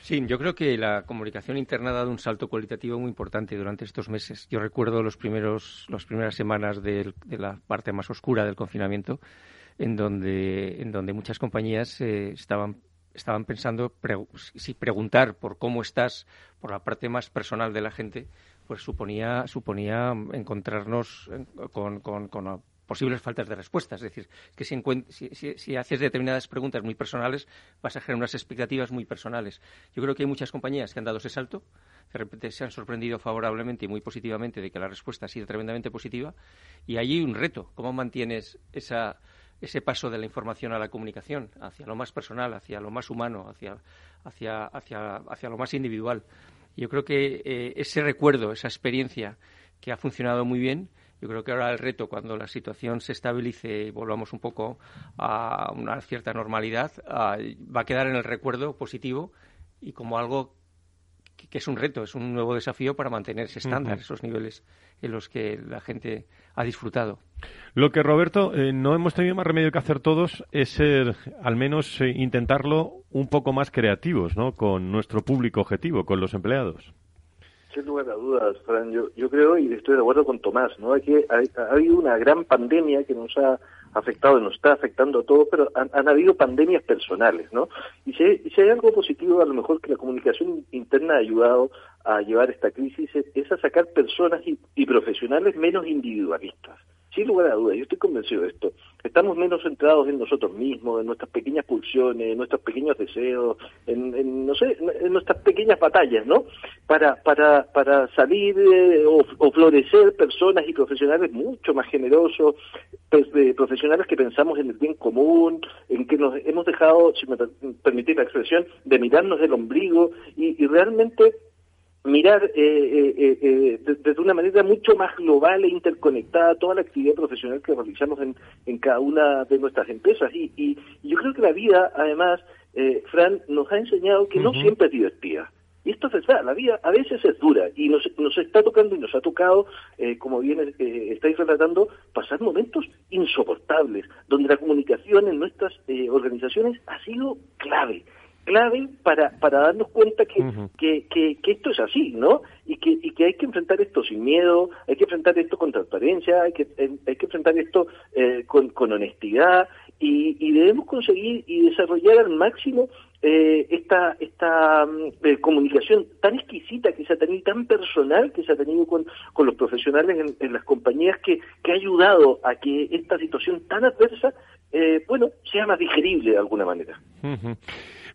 Sí, yo creo que la comunicación interna ha dado un salto cualitativo muy importante durante estos meses. Yo recuerdo los primeros, las primeras semanas de, la parte más oscura del confinamiento, en donde, en donde muchas compañías eh, estaban estaban pensando si preguntar por cómo estás, por la parte más personal de la gente, pues suponía, suponía encontrarnos con, con, posibles faltas de respuesta. Es decir, que si, si, haces determinadas preguntas muy personales, vas a generar unas expectativas muy personales. Yo creo que hay muchas compañías que han dado ese salto, de repente se han sorprendido favorablemente y muy positivamente de que la respuesta ha sido tremendamente positiva, y allí hay un reto. ¿Cómo mantienes esa ese paso de la información a la comunicación, hacia lo más personal, hacia lo más humano, hacia, hacia, hacia, hacia lo más individual. Yo creo que eh, ese recuerdo, esa experiencia que ha funcionado muy bien, yo creo que ahora el reto, cuando la situación se estabilice y volvamos un poco a una cierta normalidad, va a quedar en el recuerdo positivo y como algo que, es un reto, es un nuevo desafío para mantener ese estándar, esos niveles en los que la gente ha disfrutado. Lo que, Roberto, eh, no hemos tenido más remedio que hacer todos es ser, al menos eh, intentarlo un poco más creativos, ¿no? Con nuestro público objetivo, con los empleados. Sin lugar a dudas, Fran, yo, yo creo y estoy de acuerdo con Tomás, ¿no? Hay que, ha habido una gran pandemia que nos ha afectado y nos está afectando a todos, pero han, habido pandemias personales, ¿no? Y si, si hay algo positivo, a lo mejor que la comunicación interna ha ayudado a llevar esta crisis, es, a sacar personas y profesionales menos individualistas sin lugar a dudas, yo estoy convencido de esto. Estamos menos centrados en nosotros mismos, en nuestras pequeñas pulsiones, en nuestros pequeños deseos, en, no sé, en nuestras pequeñas batallas, ¿no? Para, para, para salir eh, o, florecer personas y profesionales mucho más generosos, pues, profesionales que pensamos en el bien común, en que nos hemos dejado, si me permitís la expresión, de mirarnos del ombligo y realmente mirar eh, eh, eh, desde una manera mucho más global e interconectada toda la actividad profesional que realizamos en, en cada una de nuestras empresas. Y, y, yo creo que la vida, además, Fran, nos ha enseñado que no siempre es divertida. Y esto es verdad, la vida a veces es dura y nos, nos está tocando y nos ha tocado, eh, como bien eh, estáis relatando, pasar momentos insoportables, donde la comunicación en nuestras eh, organizaciones ha sido clave clave para, para darnos cuenta que, que, que, esto es así, ¿no? Y que, y que hay que enfrentar esto sin miedo, hay que enfrentar esto con transparencia, hay que, hay que enfrentar esto con, con honestidad y, y debemos conseguir y desarrollar al máximo eh, esta, esta mm, eh, comunicación tan exquisita que se ha tenido, tan personal que se ha tenido con, con los profesionales en, las compañías que, que ha ayudado a que esta situación tan adversa, eh, bueno, sea más digerible de alguna manera.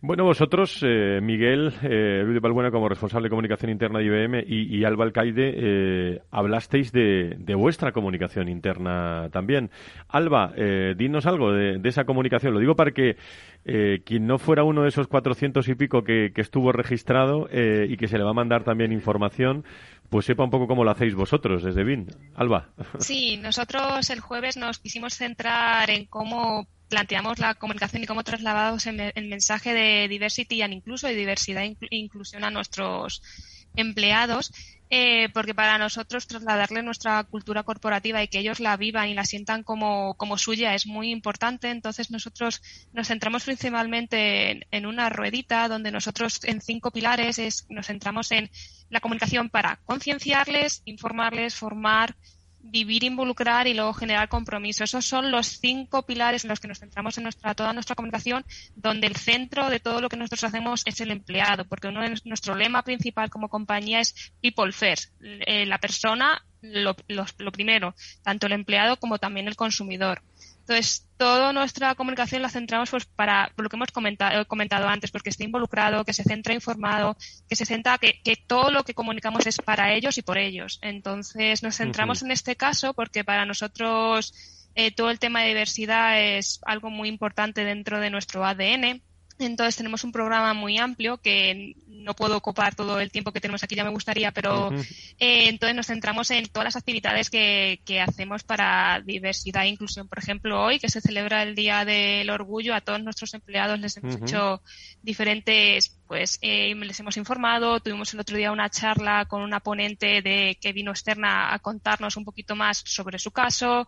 Bueno, vosotros, eh, Miguel, eh, Luis de Balbuena como responsable de comunicación interna de IBM y, Alba Alcaide, eh, hablasteis de, vuestra comunicación interna también. Alba, eh, dinos algo de, esa comunicación. Lo digo para que eh, quien no fuera uno de esos cuatrocientos y pico que, que estuvo registrado y que se le va a mandar también información, pues sepa un poco cómo lo hacéis vosotros desde BIN. Alba. Sí, nosotros el jueves nos quisimos centrar en cómo planteamos la comunicación y cómo trasladamos el, mensaje de diversity and incluso de diversidad e inclusión a nuestros empleados, eh, porque para nosotros trasladarle nuestra cultura corporativa y que ellos la vivan y la sientan como, como suya es muy importante. Entonces nosotros nos centramos principalmente en, una ruedita donde nosotros en cinco pilares es, nos centramos en la comunicación para concienciarles, informarles, formar, vivir, involucrar y luego generar compromiso. Esos son los cinco pilares en los que nos centramos en nuestra, toda nuestra comunicación, donde el centro de todo lo que nosotros hacemos es el empleado, porque uno de nuestro lema principal como compañía es People First. Eh, la persona, lo, lo primero, tanto el empleado como también el consumidor. Entonces, toda nuestra comunicación la centramos pues para lo que hemos comentado, comentado antes, porque esté involucrado, que se centra informado, que se centra que, que, todo lo que comunicamos es para ellos y por ellos. Entonces, nos centramos en este caso porque para nosotros eh, todo el tema de diversidad es algo muy importante dentro de nuestro ADN entonces tenemos un programa muy amplio que no puedo ocupar todo el tiempo que tenemos aquí, ya me gustaría, pero eh, entonces nos centramos en todas las actividades que, que, hacemos para diversidad e inclusión. Por ejemplo, hoy que se celebra el Día del Orgullo, a todos nuestros empleados les hemos hecho diferentes, pues eh, les hemos informado. Tuvimos el otro día una charla con una ponente de que vino externa a contarnos un poquito más sobre su caso.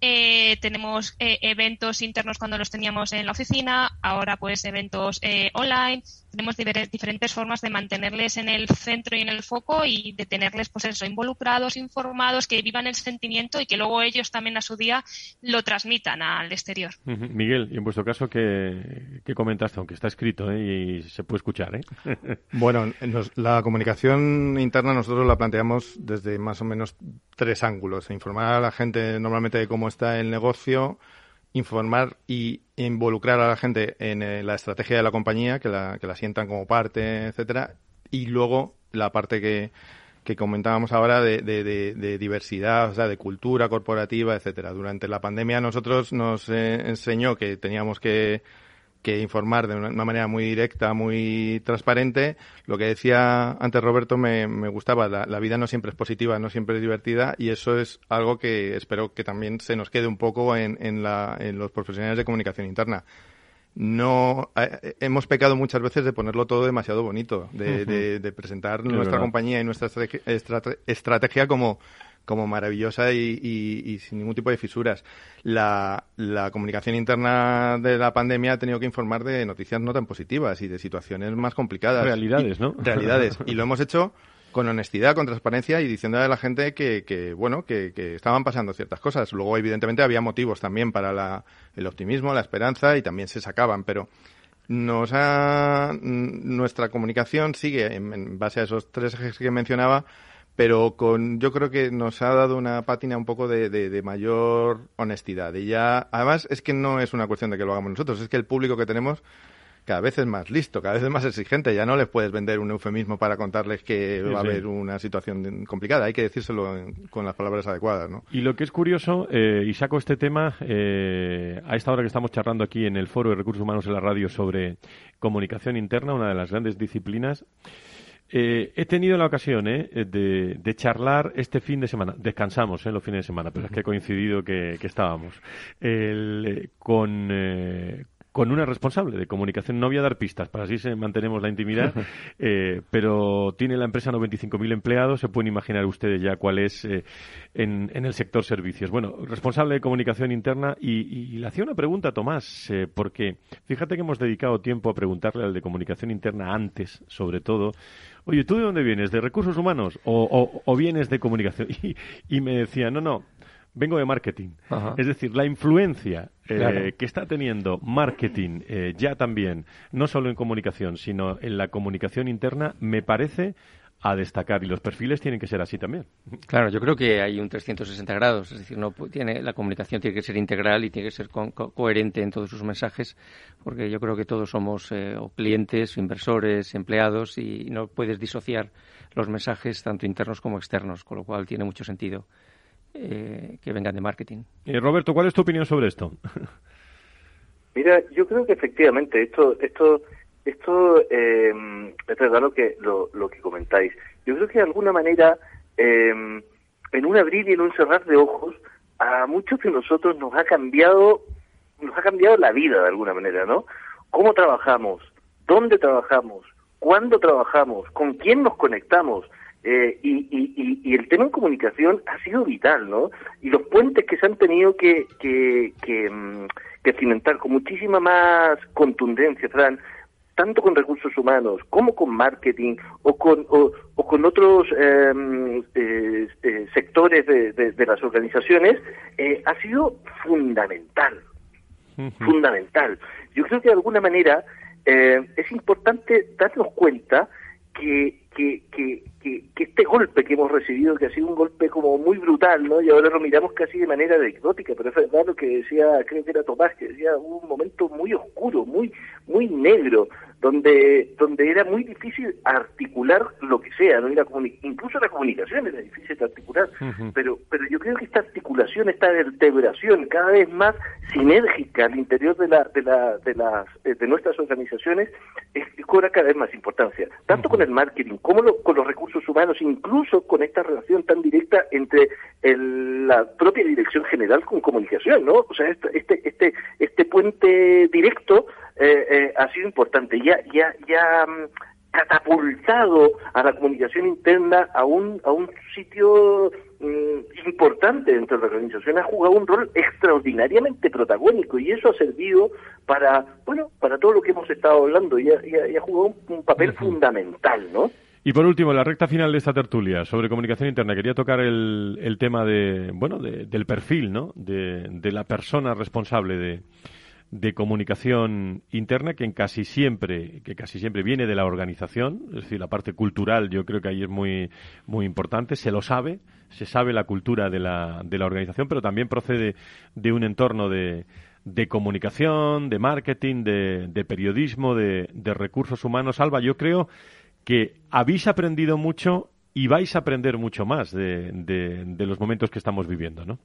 Eh, tenemos eh, eventos internos cuando los teníamos en la oficina, ahora pues eventos eh, online. Tenemos diferentes formas de mantenerles en el centro y en el foco y de tenerles pues eso, involucrados, informados, que vivan el sentimiento y que luego ellos también a su día lo transmitan al exterior. Miguel, y en vuestro caso, ¿qué, comentaste? Aunque está escrito y se puede escuchar. bueno, la comunicación interna nosotros la planteamos desde más o menos tres ángulos. Informar a la gente normalmente de cómo está el negocio, informar y involucrar a la gente en eh, la estrategia de la compañía, que la, que la sientan como parte, etcétera, y luego la parte que, que comentábamos ahora de, de, diversidad, o sea, de cultura corporativa, etcétera. Durante la pandemia nosotros nos eh, enseñó que teníamos que que informar de una, manera muy directa, muy transparente. Lo que decía antes Roberto me, gustaba, la, vida no siempre es positiva, no siempre es divertida y eso es algo que espero que también se nos quede un poco en, en, la, en los profesionales de comunicación interna. No eh, hemos pecado muchas veces de ponerlo todo demasiado bonito, de, de, presentar nuestra compañía y nuestra estrategia como como maravillosa y, sin ningún tipo de fisuras. La, comunicación interna de la pandemia ha tenido que informar de noticias no tan positivas y de situaciones más complicadas. Realidades, ¿no? Realidades. y lo hemos hecho con honestidad, con transparencia y diciendo a la gente que, bueno, que, estaban pasando ciertas cosas. Luego, evidentemente, había motivos también para el optimismo, la esperanza y también se sacaban, pero nos nuestra comunicación sigue en base a esos tres ejes que mencionaba pero con yo creo que nos ha dado una pátina un poco de, de, mayor honestidad. Y ya, además, es que no es una cuestión de que lo hagamos nosotros, es que el público que tenemos cada vez es más listo, cada vez es más exigente. Ya no les puedes vender un eufemismo para contarles que va a haber una situación complicada. Hay que decírselo con las palabras adecuadas, ¿no? Y lo que es curioso, eh, y saco este tema eh, a esta hora que estamos charlando aquí en el Foro de Recursos Humanos en la radio sobre comunicación interna, una de las grandes disciplinas. Eh, he tenido la ocasión eh, de, charlar este fin de semana. Descansamos en eh, los fines de semana, pero es que he coincidido que, estábamos. Eh, con, con una responsable de comunicación. No voy a dar pistas, para así se mantenemos la intimidad, eh, pero tiene la empresa 95.000 empleados, se pueden imaginar ustedes ya cuál es eh, en, el sector servicios. Bueno, responsable de comunicación interna y, le hacía una pregunta a Tomás, eh, porque fíjate que hemos dedicado tiempo a preguntarle al de comunicación interna antes, sobre todo, oye, ¿tú de dónde vienes? ¿De recursos humanos o, vienes de comunicación? Y, y me decía, no, no, vengo de marketing. Es decir, la influencia eh, que está teniendo marketing eh, ya también, no solo en comunicación, sino en la comunicación interna, me parece a destacar. Y los perfiles tienen que ser así también. Claro, yo creo que hay un 360 grados, es decir, no tiene la comunicación tiene que ser integral y tiene que ser coherente en todos sus mensajes, porque yo creo que todos somos eh, clientes, inversores, empleados y no puedes disociar los mensajes tanto internos como externos, con lo cual tiene mucho sentido eh, que vengan de marketing. Eh, Roberto, ¿cuál es tu opinión sobre esto? Mira, yo creo que efectivamente esto, esto, esto eh, es verdad lo que lo, lo, que comentáis. Yo creo que de alguna manera, em, en un abrir y en un cerrar de ojos, a muchos de nosotros nos ha cambiado, nos ha cambiado la vida de alguna manera, ¿no? Cómo trabajamos, dónde trabajamos, cuándo trabajamos, con quién nos conectamos. Eh, y, el tema en comunicación ha sido vital, ¿no? Y los puentes que se han tenido que, que, mm, cimentar con muchísima más contundencia, Fran, tanto con recursos humanos como con marketing o con, o, con otros em, eh, eh, sectores de, las organizaciones, ha sido fundamental. Fundamental. Yo creo que de alguna manera es importante darnos cuenta que, que, que, que, este golpe que hemos recibido, que ha sido un golpe como muy brutal, ¿no? Y ahora lo miramos casi de manera anecdótica, pero es verdad lo que decía, creo que era Tomás, que decía un momento muy oscuro, muy, muy negro, donde, donde era muy difícil articular lo que sea, ¿no? incluso la comunicación era difícil de articular, pero, pero yo creo que esta articulación, esta vertebración cada vez más sinérgica al interior de, la, de, la, de, las, eh, de nuestras organizaciones es, cobra cada vez más importancia, tanto con el marketing como con los recursos humanos, incluso con esta relación tan directa entre la propia dirección general con comunicación, ¿no? O sea, este, este, este, este puente directo eh, eh, ha sido importante. Ya, ya, ya mm, catapultado a la comunicación interna a un, a un sitio mm, importante dentro de la organización, ha jugado un rol extraordinariamente protagónico y eso ha servido para, bueno, para todo lo que hemos estado hablando y ha, jugado un, papel fundamental, ¿no? Y por último, la recta final de esta tertulia sobre comunicación interna, quería tocar el, el tema de, bueno, del perfil, ¿no? De, de la persona responsable de, de comunicación interna que en casi siempre que casi siempre viene de la organización. Es decir la parte cultural yo creo que ahí es muy muy importante. Se lo sabe se sabe la cultura de la, de la organización pero también procede de un entorno de, de comunicación de marketing de, de periodismo de, de recursos humanos. Alba yo creo que habéis aprendido mucho y vais a aprender mucho más de, los momentos que estamos viviendo no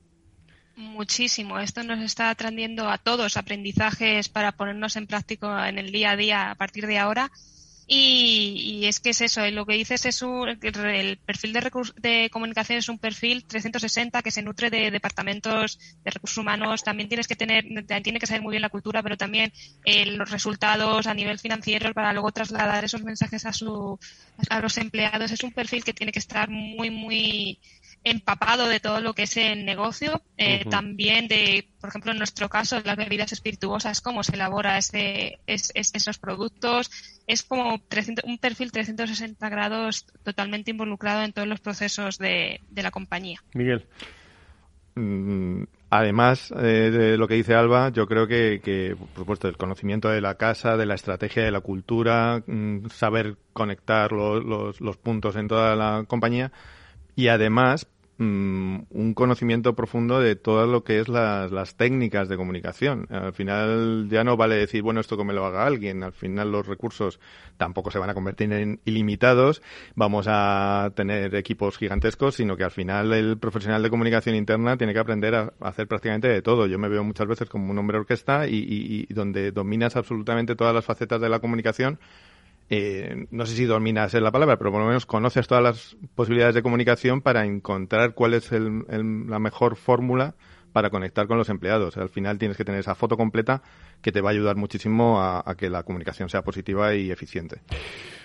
muchísimo. Esto nos está trayendo a todos aprendizajes para ponernos en práctica en el día a día a partir de ahora. Y, es que es eso, lo que dices es un, el perfil de, de comunicación es un perfil 360 que se nutre de departamentos de recursos humanos. También tienes que tener, tiene que saber muy bien la cultura, pero también eh, los resultados a nivel financiero para luego trasladar esos mensajes a, su, a los empleados. Es un perfil que tiene que estar muy, muy empapado de todo lo que es el negocio, eh, también de, por ejemplo, en nuestro caso, las bebidas espirituosas, cómo se elabora ese, esos productos. Es como un perfil 360 grados totalmente involucrado en todos los procesos de, la compañía. Miguel. Mm, además eh, de lo que dice Alba, yo creo que, por supuesto, el conocimiento de la casa, de la estrategia, de la cultura, mm, saber conectar los, los puntos en toda la compañía, y además mm, un conocimiento profundo de todo lo que es las, las, técnicas de comunicación. Al final ya no vale decir, bueno, esto que me lo haga alguien. Al final los recursos tampoco se van a convertir en ilimitados. Vamos a tener equipos gigantescos, sino que al final el profesional de comunicación interna tiene que aprender a, hacer prácticamente de todo. Yo me veo muchas veces como un hombre orquesta y, y donde dominas absolutamente todas las facetas de la comunicación eh, no sé si dominas la palabra, pero por lo menos conoces todas las posibilidades de comunicación para encontrar cuál es la mejor fórmula para conectar con los empleados. Al final tienes que tener esa foto completa que te va a ayudar muchísimo a, que la comunicación sea positiva y eficiente.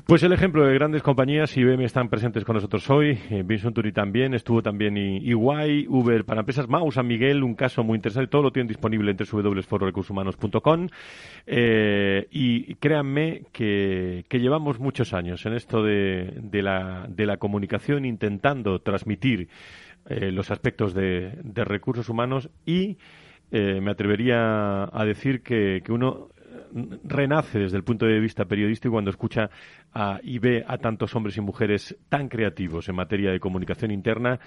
Pues el ejemplo de grandes compañías, IBM están presentes con nosotros hoy, eh, Vincent Turi también, estuvo también EY, Uber para empresas, Mau, San Miguel, un caso muy interesante, todo lo tienen disponible en www.fororecursoshumanos.com eh, y créanme que, llevamos muchos años en esto de, de la comunicación intentando transmitir eh, los aspectos de, recursos humanos y eh, me atrevería a decir que, uno renace desde el punto de vista periodístico cuando escucha y ve a tantos hombres y mujeres tan creativos en materia de comunicación interna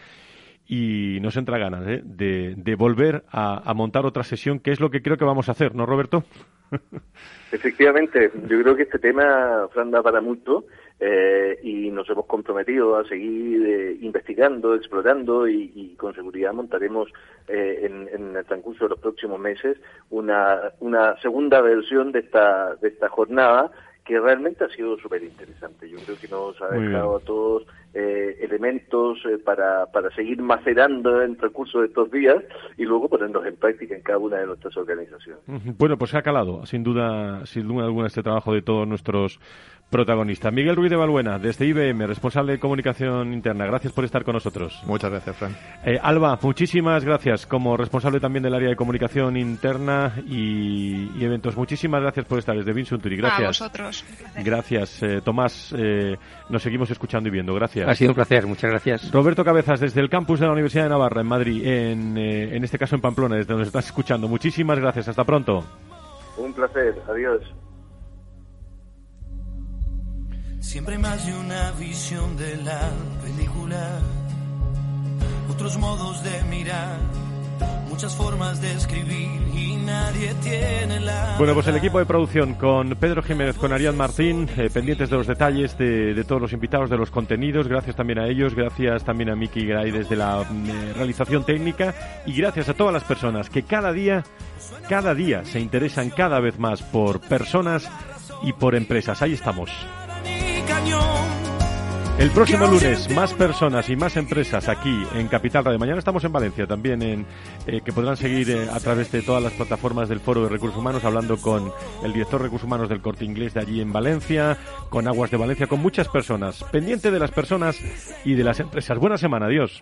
y nos entra ganas ¿eh? de, volver a, a, montar otra sesión, que es lo que creo que vamos a hacer, ¿no, Roberto? Efectivamente, yo creo que este tema, Fran, da para mucho eh, y nos hemos comprometido a seguir eh, investigando, explorando y, con seguridad montaremos eh, en, el transcurso de los próximos meses una, una segunda versión de esta, de esta jornada que realmente ha sido súper interesante. Yo creo que nos ha dejado a todos eh, elementos eh, para, para seguir macerando en el transcurso de estos días y luego ponerlos en práctica en cada una de nuestras organizaciones. Bueno, pues se ha calado, sin duda, sin duda alguna, este trabajo de todos nuestros protagonistas. Miguel Ruiz de Balbuena, desde IBM, responsable de comunicación interna. Gracias por estar con nosotros. Muchas gracias, Fran. Eh, Alba, muchísimas gracias como responsable también del área de comunicación interna y, eventos. Muchísimas gracias por estar desde Vinsunturi. Gracias. A vosotros. Gracias, Tomás. nos seguimos escuchando y viendo. Gracias. Ha sido un placer, muchas gracias. Roberto Cabezas, desde el campus de la Universidad de Navarra, en Madrid, en, eh, en este caso en Pamplona, desde donde estás escuchando. Muchísimas gracias, hasta pronto. Un placer, adiós. Siempre más de una visión de la película, otros modos de mirar muchas formas de escribir y nadie tiene la. Bueno, pues el equipo de producción con Pedro Jiménez, con Arián Martín, eh, pendientes de los detalles de, todos los invitados, de los contenidos. Gracias también a ellos, gracias también a Miki Gray desde la mm, realización técnica y gracias a todas las personas que cada día, cada día se interesan cada vez más por personas y por empresas. Ahí estamos. El próximo lunes, más personas y más empresas aquí en Capital Radio. Mañana estamos en Valencia también, en, eh, que podrán seguir eh, a través de todas las plataformas del Foro de Recursos Humanos, hablando con el director de Recursos Humanos del Corte Inglés de allí en Valencia, con Aguas de Valencia, con muchas personas. Pendiente de las personas y de las empresas. Buena semana, adiós.